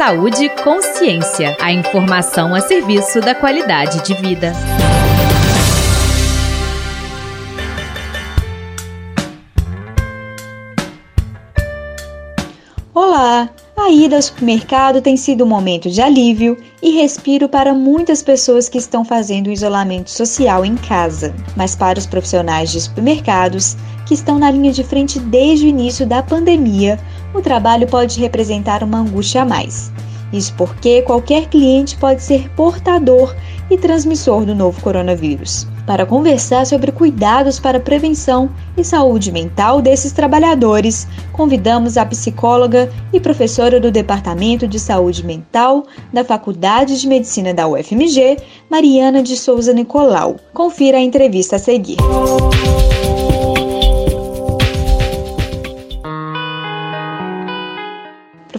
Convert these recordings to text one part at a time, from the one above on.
Saúde e Consciência. A informação a serviço da qualidade de vida. Olá! A ida ao supermercado tem sido um momento de alívio e respiro para muitas pessoas que estão fazendo o isolamento social em casa. Mas para os profissionais de supermercados, que estão na linha de frente desde o início da pandemia, o trabalho pode representar uma angústia a mais. Isso porque qualquer cliente pode ser portador e transmissor do novo coronavírus. Para conversar sobre cuidados para prevenção e saúde mental desses trabalhadores, convidamos a psicóloga e professora do Departamento de Saúde Mental da Faculdade de Medicina da UFMG, Mariana de Souza Nicolau. Confira a entrevista a seguir.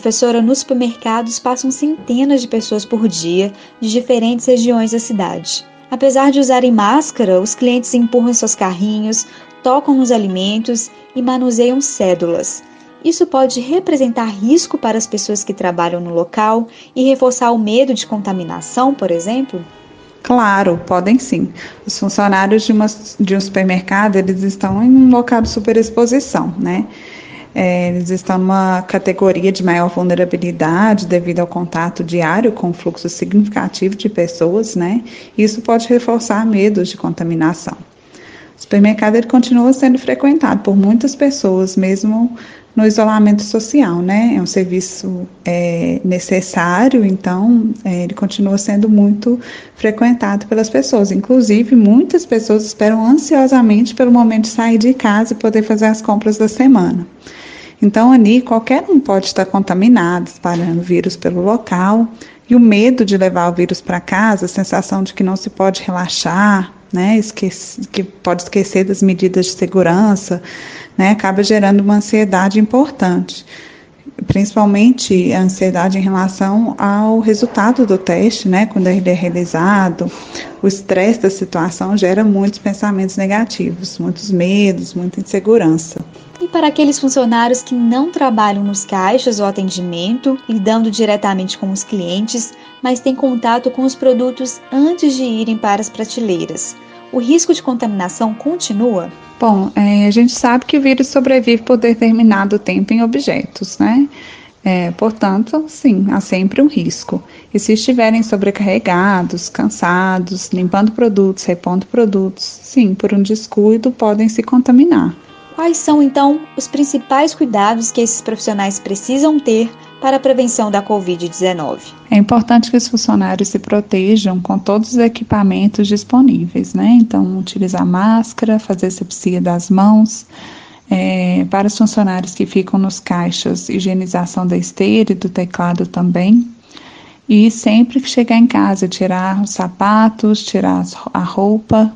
Professora, nos supermercados passam centenas de pessoas por dia de diferentes regiões da cidade. Apesar de usarem máscara, os clientes empurram seus carrinhos, tocam nos alimentos e manuseiam cédulas. Isso pode representar risco para as pessoas que trabalham no local e reforçar o medo de contaminação, por exemplo? Claro, podem sim. Os funcionários de, uma, de um supermercado, eles estão em um local de superexposição, né? É, eles estão numa categoria de maior vulnerabilidade devido ao contato diário com fluxo significativo de pessoas, né? Isso pode reforçar medos de contaminação. O supermercado ele continua sendo frequentado por muitas pessoas, mesmo no isolamento social, né? É um serviço é, necessário, então é, ele continua sendo muito frequentado pelas pessoas. Inclusive, muitas pessoas esperam ansiosamente pelo momento de sair de casa e poder fazer as compras da semana. Então, ali, qualquer um pode estar contaminado, espalhando vírus pelo local, e o medo de levar o vírus para casa, a sensação de que não se pode relaxar, né, esquece, que pode esquecer das medidas de segurança, né, acaba gerando uma ansiedade importante principalmente a ansiedade em relação ao resultado do teste, né? Quando ele é realizado, o estresse da situação gera muitos pensamentos negativos, muitos medos, muita insegurança. E para aqueles funcionários que não trabalham nos caixas ou atendimento, lidando diretamente com os clientes, mas têm contato com os produtos antes de irem para as prateleiras, o risco de contaminação continua? Bom, é, a gente sabe que o vírus sobrevive por determinado tempo em objetos, né? É, portanto, sim, há sempre um risco. E se estiverem sobrecarregados, cansados, limpando produtos, repondo produtos, sim, por um descuido podem se contaminar. Quais são, então, os principais cuidados que esses profissionais precisam ter para a prevenção da Covid-19. É importante que os funcionários se protejam com todos os equipamentos disponíveis, né? Então, utilizar máscara, fazer sepsia das mãos. É, para os funcionários que ficam nos caixas, higienização da esteira e do teclado também. E sempre que chegar em casa, tirar os sapatos, tirar a roupa,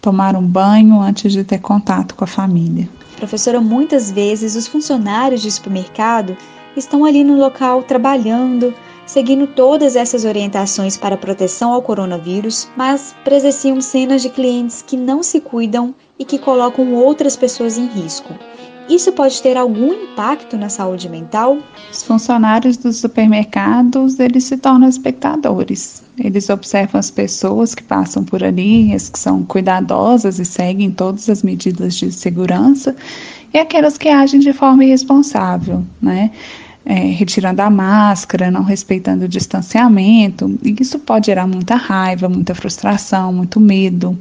tomar um banho antes de ter contato com a família. Professora, muitas vezes os funcionários de supermercado estão ali no local trabalhando, seguindo todas essas orientações para proteção ao coronavírus, mas presenciam cenas de clientes que não se cuidam e que colocam outras pessoas em risco. Isso pode ter algum impacto na saúde mental? Os funcionários dos supermercados, eles se tornam espectadores. Eles observam as pessoas que passam por ali, as que são cuidadosas e seguem todas as medidas de segurança, e aquelas que agem de forma irresponsável, né? É, retirando a máscara, não respeitando o distanciamento, e isso pode gerar muita raiva, muita frustração, muito medo.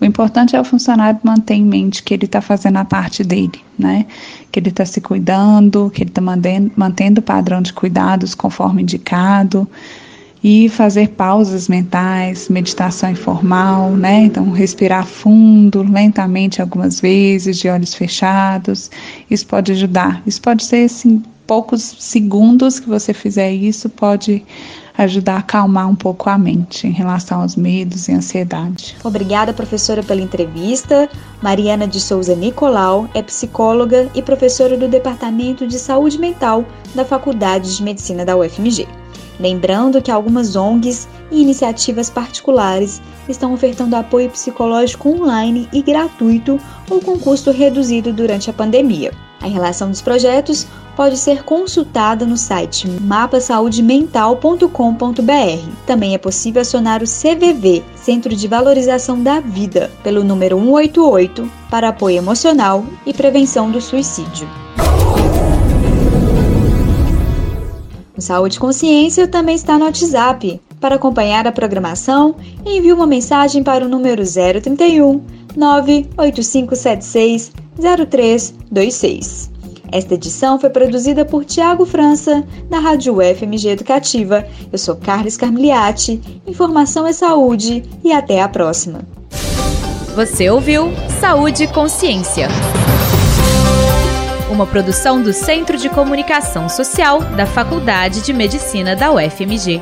O importante é o funcionário manter em mente que ele está fazendo a parte dele, né? Que ele está se cuidando, que ele está mantendo, o padrão de cuidados conforme indicado e fazer pausas mentais, meditação informal, né? Então, respirar fundo, lentamente algumas vezes, de olhos fechados. Isso pode ajudar. Isso pode ser assim poucos segundos que você fizer isso pode ajudar a acalmar um pouco a mente em relação aos medos e ansiedade. Obrigada, professora, pela entrevista. Mariana de Souza Nicolau é psicóloga e professora do Departamento de Saúde Mental da Faculdade de Medicina da UFMG. Lembrando que algumas ONGs e iniciativas particulares estão ofertando apoio psicológico online e gratuito ou com custo reduzido durante a pandemia. A relação dos projetos pode ser consultada no site mapasaudemental.com.br. Também é possível acionar o CVV, Centro de Valorização da Vida, pelo número 188 para apoio emocional e prevenção do suicídio. O Saúde Consciência também está no WhatsApp. Para acompanhar a programação, envie uma mensagem para o número 031 98576 0326. Esta edição foi produzida por Tiago França, da Rádio FMG Educativa. Eu sou Carlos Carmiliati. Informação é saúde e até a próxima. Você ouviu Saúde e Consciência. Uma produção do Centro de Comunicação Social da Faculdade de Medicina da UFMG.